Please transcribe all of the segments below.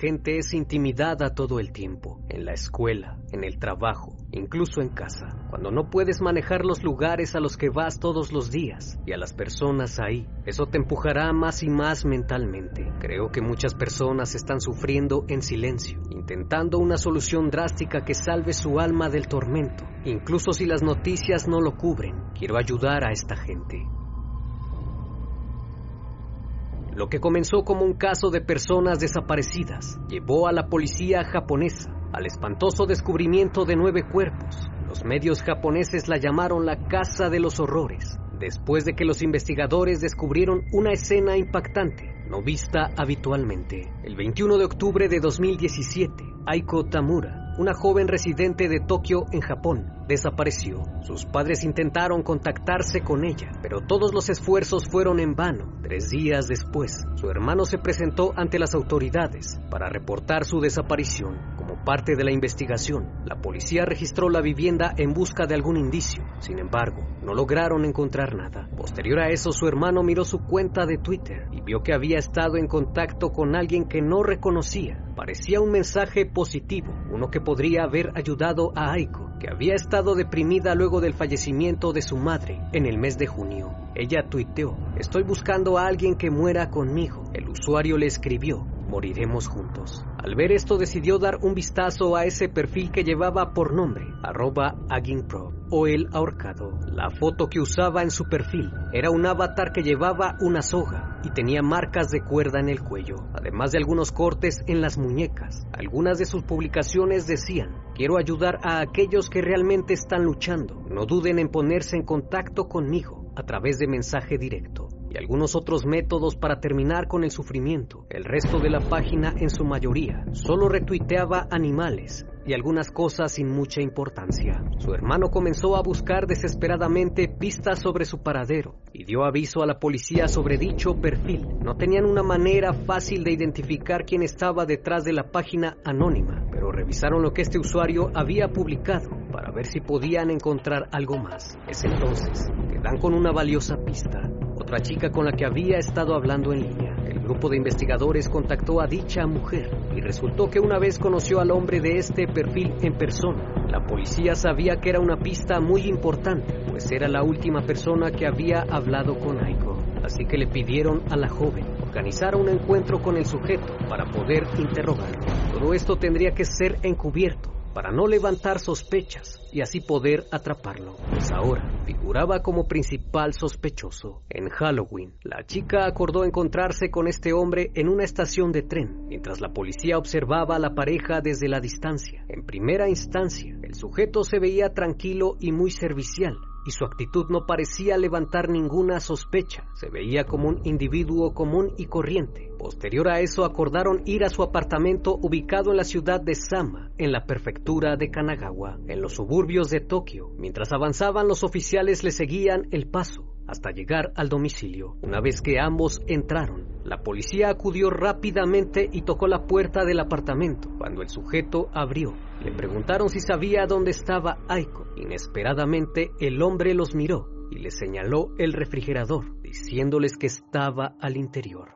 Gente es intimidada todo el tiempo, en la escuela, en el trabajo, incluso en casa, cuando no puedes manejar los lugares a los que vas todos los días y a las personas ahí. Eso te empujará más y más mentalmente. Creo que muchas personas están sufriendo en silencio, intentando una solución drástica que salve su alma del tormento, incluso si las noticias no lo cubren. Quiero ayudar a esta gente. Lo que comenzó como un caso de personas desaparecidas llevó a la policía japonesa al espantoso descubrimiento de nueve cuerpos. Los medios japoneses la llamaron la Casa de los Horrores, después de que los investigadores descubrieron una escena impactante, no vista habitualmente. El 21 de octubre de 2017, Aiko Tamura, una joven residente de Tokio en Japón, desapareció. Sus padres intentaron contactarse con ella, pero todos los esfuerzos fueron en vano. Tres días después, su hermano se presentó ante las autoridades para reportar su desaparición. Parte de la investigación, la policía registró la vivienda en busca de algún indicio. Sin embargo, no lograron encontrar nada. Posterior a eso, su hermano miró su cuenta de Twitter y vio que había estado en contacto con alguien que no reconocía. Parecía un mensaje positivo, uno que podría haber ayudado a Aiko, que había estado deprimida luego del fallecimiento de su madre en el mes de junio. Ella tuiteó, estoy buscando a alguien que muera conmigo. El usuario le escribió, moriremos juntos. Al ver esto decidió dar un vistazo a ese perfil que llevaba por nombre, arroba Aginpro o el ahorcado. La foto que usaba en su perfil era un avatar que llevaba una soga y tenía marcas de cuerda en el cuello, además de algunos cortes en las muñecas. Algunas de sus publicaciones decían, quiero ayudar a aquellos que realmente están luchando. No duden en ponerse en contacto conmigo a través de mensaje directo y algunos otros métodos para terminar con el sufrimiento. El resto de la página, en su mayoría, solo retuiteaba animales y algunas cosas sin mucha importancia. Su hermano comenzó a buscar desesperadamente pistas sobre su paradero y dio aviso a la policía sobre dicho perfil. No tenían una manera fácil de identificar quién estaba detrás de la página anónima, pero revisaron lo que este usuario había publicado para ver si podían encontrar algo más. Es entonces que dan con una valiosa pista otra chica con la que había estado hablando en línea. Grupo de investigadores contactó a dicha mujer y resultó que una vez conoció al hombre de este perfil en persona. La policía sabía que era una pista muy importante, pues era la última persona que había hablado con Aiko. Así que le pidieron a la joven organizar un encuentro con el sujeto para poder interrogarlo. Todo esto tendría que ser encubierto para no levantar sospechas y así poder atraparlo, pues ahora figuraba como principal sospechoso. En Halloween, la chica acordó encontrarse con este hombre en una estación de tren, mientras la policía observaba a la pareja desde la distancia. En primera instancia, el sujeto se veía tranquilo y muy servicial, y su actitud no parecía levantar ninguna sospecha. Se veía como un individuo común y corriente. Posterior a eso acordaron ir a su apartamento ubicado en la ciudad de Sama, en la prefectura de Kanagawa, en los suburbios de Tokio. Mientras avanzaban los oficiales le seguían el paso hasta llegar al domicilio. Una vez que ambos entraron, la policía acudió rápidamente y tocó la puerta del apartamento. Cuando el sujeto abrió, le preguntaron si sabía dónde estaba Aiko. Inesperadamente, el hombre los miró y le señaló el refrigerador, diciéndoles que estaba al interior.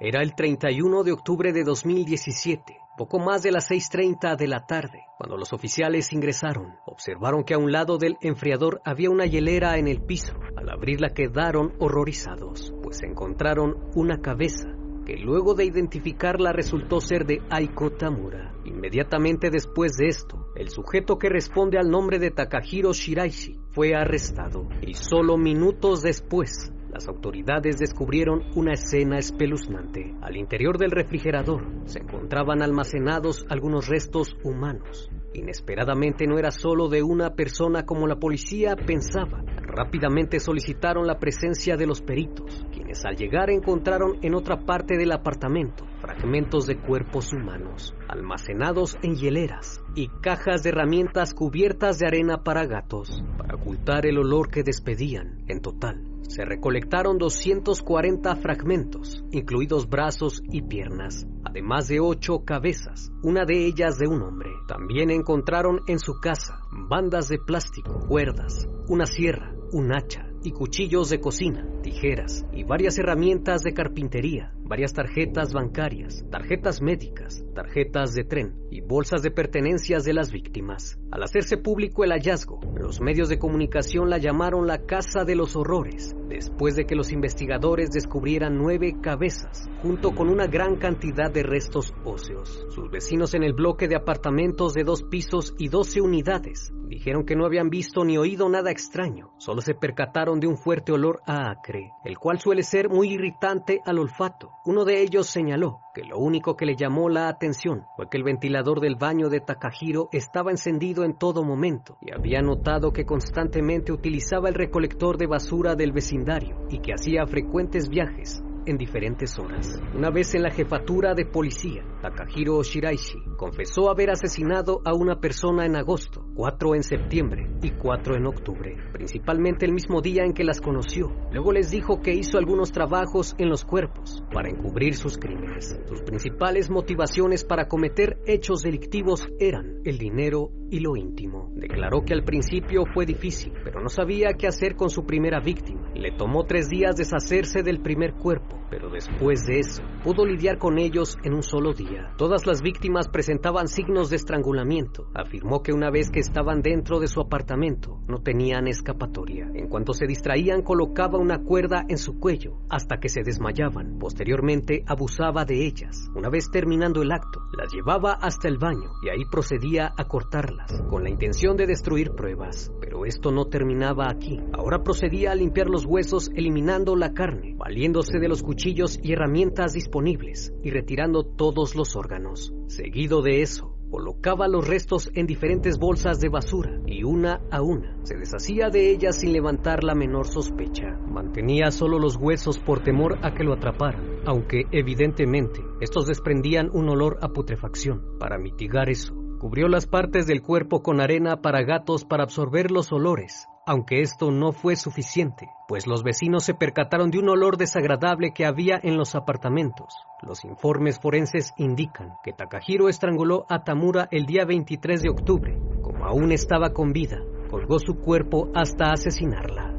Era el 31 de octubre de 2017, poco más de las 6.30 de la tarde, cuando los oficiales ingresaron. Observaron que a un lado del enfriador había una hielera en el piso. Al abrirla quedaron horrorizados, pues encontraron una cabeza que luego de identificarla resultó ser de Aiko Tamura. Inmediatamente después de esto, el sujeto que responde al nombre de Takahiro Shiraishi fue arrestado y solo minutos después las autoridades descubrieron una escena espeluznante. Al interior del refrigerador se encontraban almacenados algunos restos humanos. Inesperadamente no era solo de una persona como la policía pensaba. Rápidamente solicitaron la presencia de los peritos, quienes al llegar encontraron en otra parte del apartamento fragmentos de cuerpos humanos, almacenados en hieleras y cajas de herramientas cubiertas de arena para gatos, para ocultar el olor que despedían. En total, se recolectaron 240 fragmentos, incluidos brazos y piernas, además de ocho cabezas, una de ellas de un hombre. También encontraron en su casa bandas de plástico, cuerdas, una sierra, un hacha y cuchillos de cocina, tijeras y varias herramientas de carpintería, varias tarjetas bancarias, tarjetas médicas, tarjetas de tren y bolsas de pertenencias de las víctimas. Al hacerse público el hallazgo, los medios de comunicación la llamaron la Casa de los Horrores, después de que los investigadores descubrieran nueve cabezas, junto con una gran cantidad de restos óseos. Sus vecinos en el bloque de apartamentos de dos pisos y doce unidades dijeron que no habían visto ni oído nada extraño, solo se percataron de un fuerte olor a acre, el cual suele ser muy irritante al olfato. Uno de ellos señaló que lo único que le llamó la atención fue que el ventilador del baño de Takahiro estaba encendido en todo momento y había notado que constantemente utilizaba el recolector de basura del vecindario y que hacía frecuentes viajes en diferentes horas. Una vez en la jefatura de policía, Takahiro Shiraishi confesó haber asesinado a una persona en agosto, cuatro en septiembre y cuatro en octubre, principalmente el mismo día en que las conoció. Luego les dijo que hizo algunos trabajos en los cuerpos para encubrir sus crímenes. Sus principales motivaciones para cometer hechos delictivos eran el dinero y lo íntimo. Declaró que al principio fue difícil, pero no sabía qué hacer con su primera víctima. Le tomó tres días deshacerse del primer cuerpo, pero después de eso pudo lidiar con ellos en un solo día. Todas las víctimas presentaban signos de estrangulamiento. Afirmó que una vez que estaban dentro de su apartamento, no tenían escapatoria. En cuanto se distraían, colocaba una cuerda en su cuello hasta que se desmayaban. Posteriormente, abusaba de ellas. Una vez terminando el acto, las llevaba hasta el baño y ahí procedía a cortarlas, con la intención de destruir pruebas. Pero esto no terminaba aquí. Ahora procedía a limpiar los huesos eliminando la carne, valiéndose de los cuchillos y herramientas disponibles y retirando todos los órganos. Seguido de eso, colocaba los restos en diferentes bolsas de basura y una a una se deshacía de ellas sin levantar la menor sospecha. Mantenía solo los huesos por temor a que lo atraparan, aunque evidentemente estos desprendían un olor a putrefacción. Para mitigar eso, cubrió las partes del cuerpo con arena para gatos para absorber los olores aunque esto no fue suficiente, pues los vecinos se percataron de un olor desagradable que había en los apartamentos. Los informes forenses indican que Takahiro estranguló a Tamura el día 23 de octubre. Como aún estaba con vida, colgó su cuerpo hasta asesinarla.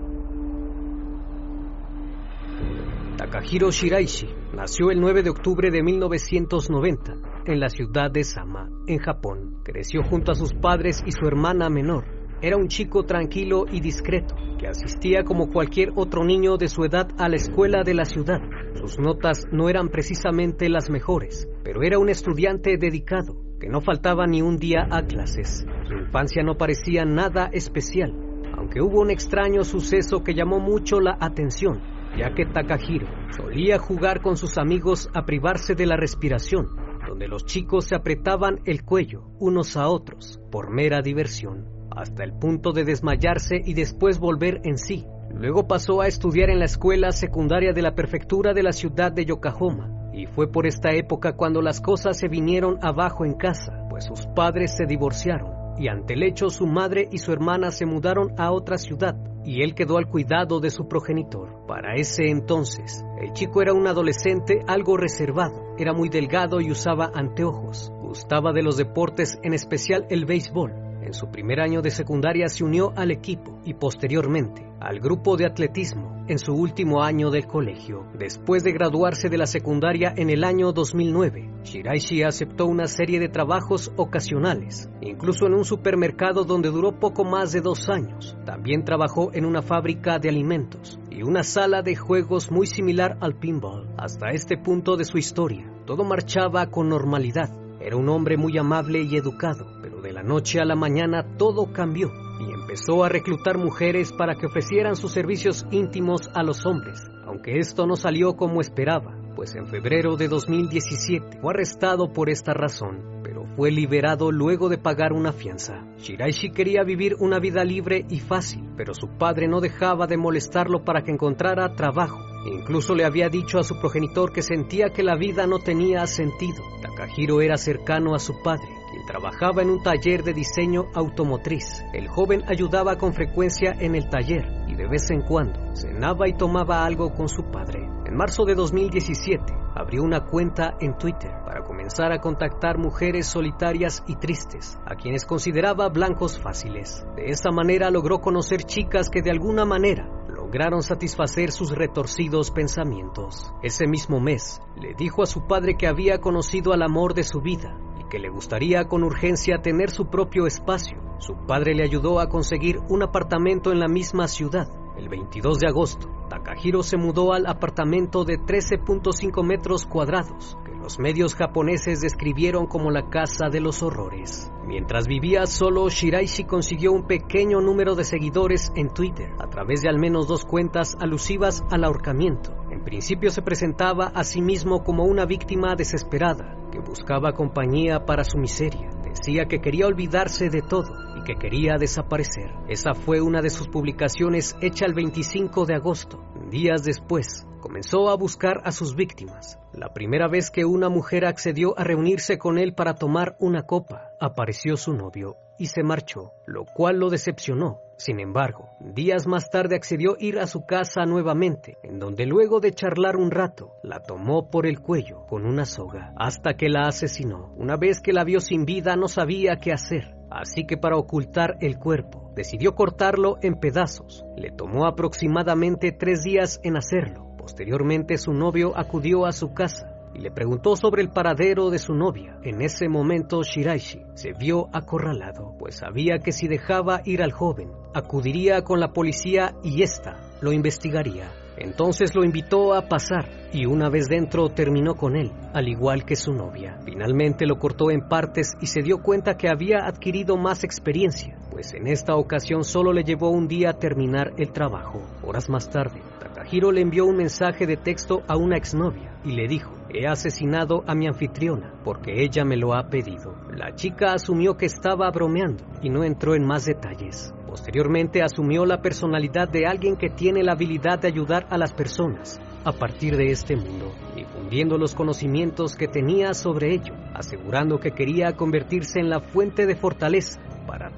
Takahiro Shiraishi nació el 9 de octubre de 1990 en la ciudad de Sama, en Japón. Creció junto a sus padres y su hermana menor, era un chico tranquilo y discreto, que asistía como cualquier otro niño de su edad a la escuela de la ciudad. Sus notas no eran precisamente las mejores, pero era un estudiante dedicado, que no faltaba ni un día a clases. Su infancia no parecía nada especial, aunque hubo un extraño suceso que llamó mucho la atención, ya que Takahiro solía jugar con sus amigos a privarse de la respiración, donde los chicos se apretaban el cuello unos a otros por mera diversión hasta el punto de desmayarse y después volver en sí. Luego pasó a estudiar en la escuela secundaria de la prefectura de la ciudad de Yokohama, y fue por esta época cuando las cosas se vinieron abajo en casa, pues sus padres se divorciaron, y ante el hecho su madre y su hermana se mudaron a otra ciudad, y él quedó al cuidado de su progenitor. Para ese entonces, el chico era un adolescente algo reservado, era muy delgado y usaba anteojos, gustaba de los deportes, en especial el béisbol, En su primer año de secundaria se unió al equipo y posteriormente al grupo de atletismo en su último año del colegio. Después de graduarse de la secundaria en el año 2009, Shiraishi aceptó una serie de trabajos ocasionales, incluso en un supermercado donde duró poco más de dos años. También trabajó en una fábrica de alimentos y una sala de juegos muy similar al pinball. Hasta este punto de su historia, todo marchaba con normalidad. Era un hombre muy amable y educado, de la noche a la mañana todo cambió y empezó a reclutar mujeres para que ofrecieran sus servicios íntimos a los hombres, aunque esto no salió como esperaba, pues en febrero de 2017 fue arrestado por esta razón, pero fue liberado luego de pagar una fianza. Shiraishi quería vivir una vida libre y fácil, pero su padre no dejaba de molestarlo para que encontrara trabajo Incluso le había dicho a su progenitor que sentía que la vida no tenía sentido. Takahiro era cercano a su padre, trabajaba en un taller de diseño automotriz. El joven ayudaba con frecuencia en el taller y de vez en cuando cenaba y tomaba algo con su padre. En marzo de 2017 abrió una cuenta en Twitter para comenzar a contactar mujeres solitarias y tristes, a quienes consideraba blancos fáciles. De esa manera logró conocer chicas que de alguna manera lograron satisfacer sus retorcidos pensamientos. Ese mismo mes, le dijo a su padre que había conocido al amor de su vida que le gustaría con urgencia tener su propio espacio. Su padre le ayudó a conseguir un apartamento en la misma ciudad. El 22 de agosto, Takahiro se mudó al apartamento de 13.5 metros cuadrados, que los medios japoneses describieron como la casa de los horrores. Mientras vivía solo, Shiraishi consiguió un pequeño número de seguidores en Twitter a través de al menos dos cuentas alusivas al ahorcamiento. Principio se presentaba a sí mismo como una víctima desesperada que buscaba compañía para su miseria. Decía que quería olvidarse de todo y que quería desaparecer. Esa fue una de sus publicaciones hecha el 25 de agosto. Días después, comenzó a buscar a sus víctimas. La primera vez que una mujer accedió a reunirse con él para tomar una copa, apareció su novio y se marchó, lo cual lo decepcionó. Sin embargo, días más tarde accedió ir a su casa nuevamente, en donde luego de charlar un rato, la tomó por el cuello con una soga, hasta que la asesinó. Una vez que la vio sin vida no sabía qué hacer, así que para ocultar el cuerpo, decidió cortarlo en pedazos. Le tomó aproximadamente tres días en hacerlo. Posteriormente su novio acudió a su casa y le preguntó sobre el paradero de su novia. En ese momento Shiraishi se vio acorralado, pues sabía que si dejaba ir al joven, acudiría con la policía y ésta lo investigaría. Entonces lo invitó a pasar y una vez dentro terminó con él, al igual que su novia. Finalmente lo cortó en partes y se dio cuenta que había adquirido más experiencia, pues en esta ocasión solo le llevó un día terminar el trabajo. Horas más tarde, Takahiro le envió un mensaje de texto a una exnovia y le dijo, he asesinado a mi anfitriona porque ella me lo ha pedido. La chica asumió que estaba bromeando y no entró en más detalles. Posteriormente asumió la personalidad de alguien que tiene la habilidad de ayudar a las personas a partir de este mundo, difundiendo los conocimientos que tenía sobre ello, asegurando que quería convertirse en la fuente de fortaleza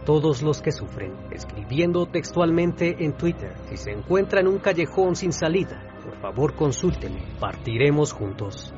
todos los que sufren, escribiendo textualmente en Twitter, si se encuentra en un callejón sin salida, por favor consúlteme, partiremos juntos.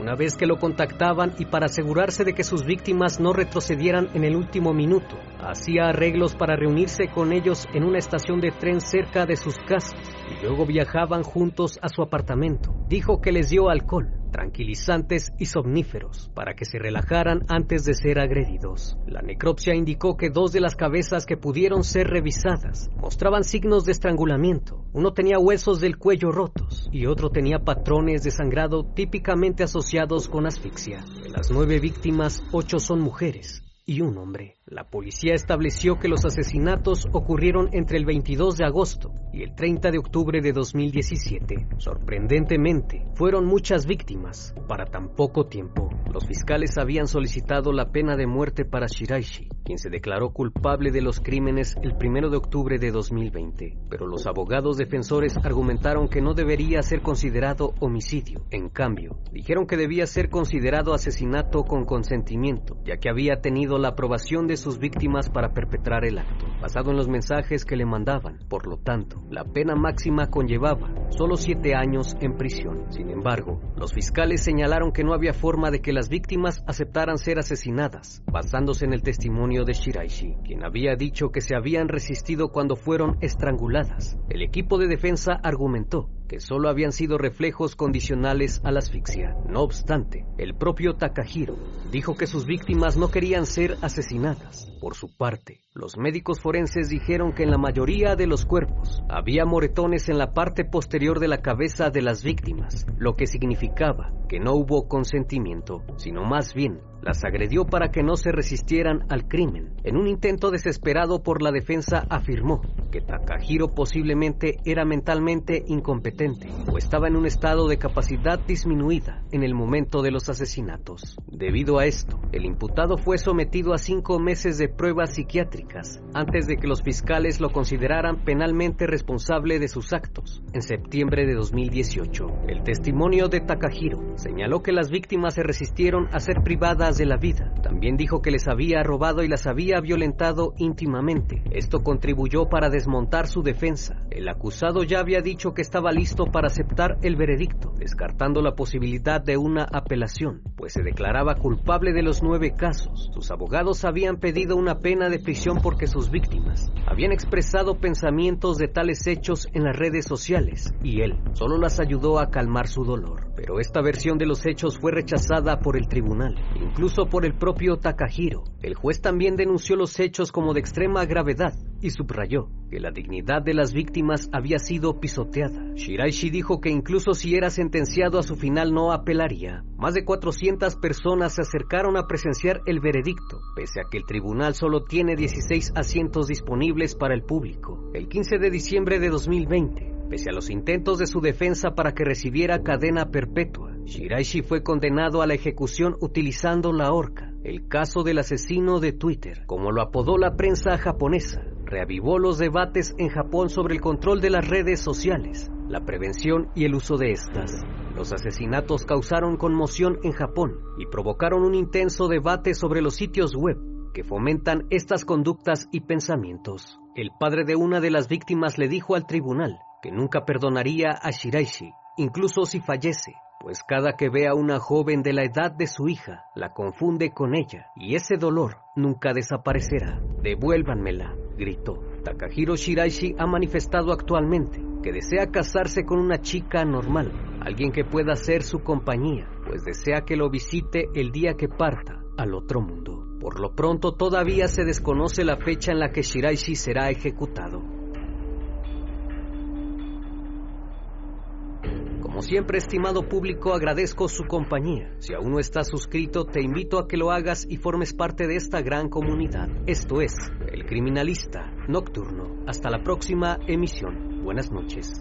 Una vez que lo contactaban y para asegurarse de que sus víctimas no retrocedieran en el último minuto, hacía arreglos para reunirse con ellos en una estación de tren cerca de sus casas y luego viajaban juntos a su apartamento. Dijo que les dio alcohol, tranquilizantes y somníferos para que se relajaran antes de ser agredidos. La necropsia indicó que dos de las cabezas que pudieron ser revisadas mostraban signos de estrangulamiento. Uno tenía huesos del cuello rotos y otro tenía patrones de sangrado típicamente asociados con asfixia. De las nueve víctimas, ocho son mujeres y un hombre. La policía estableció que los asesinatos ocurrieron entre el 22 de agosto y el 30 de octubre de 2017. Sorprendentemente, fueron muchas víctimas para tan poco tiempo. Los fiscales habían solicitado la pena de muerte para Shiraishi, quien se declaró culpable de los crímenes el 1 de octubre de 2020, pero los abogados defensores argumentaron que no debería ser considerado homicidio. En cambio, dijeron que debía ser considerado asesinato con consentimiento, ya que había tenido la aprobación de sus víctimas para perpetrar el acto, basado en los mensajes que le mandaban. Por lo tanto, la pena máxima conllevaba solo siete años en prisión. Sin embargo, los fiscales señalaron que no había forma de que las víctimas aceptaran ser asesinadas, basándose en el testimonio de Shiraishi, quien había dicho que se habían resistido cuando fueron estranguladas. El equipo de defensa argumentó que solo habían sido reflejos condicionales a la asfixia. No obstante, el propio Takahiro dijo que sus víctimas no querían ser asesinadas. Por su parte, los médicos forenses dijeron que en la mayoría de los cuerpos había moretones en la parte posterior de la cabeza de las víctimas, lo que significaba que no hubo consentimiento, sino más bien las agredió para que no se resistieran al crimen. En un intento desesperado por la defensa afirmó que Takahiro posiblemente era mentalmente incompetente o estaba en un estado de capacidad disminuida en el momento de los asesinatos. Debido a esto, el imputado fue sometido a cinco meses de pruebas psiquiátricas antes de que los fiscales lo consideraran penalmente responsable de sus actos. En septiembre de 2018, el testimonio de Takahiro señaló que las víctimas se resistieron a ser privadas de la vida. También dijo que les había robado y las había violentado íntimamente. Esto contribuyó para desmontar su defensa. El acusado ya había dicho que estaba listo para aceptar el veredicto, descartando la posibilidad de una apelación, pues se declaraba culpable de los nueve casos. Sus abogados habían pedido una pena de prisión porque sus víctimas habían expresado pensamientos de tales hechos en las redes sociales y él solo las ayudó a calmar su dolor. Pero esta versión de los hechos fue rechazada por el tribunal, incluso por el propio Takahiro. El juez también denunció los hechos como de extrema gravedad y subrayó que la dignidad de las víctimas había sido pisoteada. Shiraishi dijo que incluso si era sentenciado a su final no apelaría. Más de 400 personas se acercaron a presenciar el veredicto, pese a que el tribunal solo tiene 16 asientos disponibles para el público. El 15 de diciembre de 2020, Pese a los intentos de su defensa para que recibiera cadena perpetua, Shiraishi fue condenado a la ejecución utilizando la horca. El caso del asesino de Twitter, como lo apodó la prensa japonesa, reavivó los debates en Japón sobre el control de las redes sociales, la prevención y el uso de estas. Los asesinatos causaron conmoción en Japón y provocaron un intenso debate sobre los sitios web que fomentan estas conductas y pensamientos. El padre de una de las víctimas le dijo al tribunal que nunca perdonaría a Shiraishi, incluso si fallece, pues cada que ve a una joven de la edad de su hija, la confunde con ella, y ese dolor nunca desaparecerá. Devuélvanmela, gritó. Takahiro Shiraishi ha manifestado actualmente que desea casarse con una chica normal, alguien que pueda ser su compañía, pues desea que lo visite el día que parta al otro mundo. Por lo pronto todavía se desconoce la fecha en la que Shiraishi será ejecutado. Como siempre, estimado público, agradezco su compañía. Si aún no estás suscrito, te invito a que lo hagas y formes parte de esta gran comunidad. Esto es El Criminalista Nocturno. Hasta la próxima emisión. Buenas noches.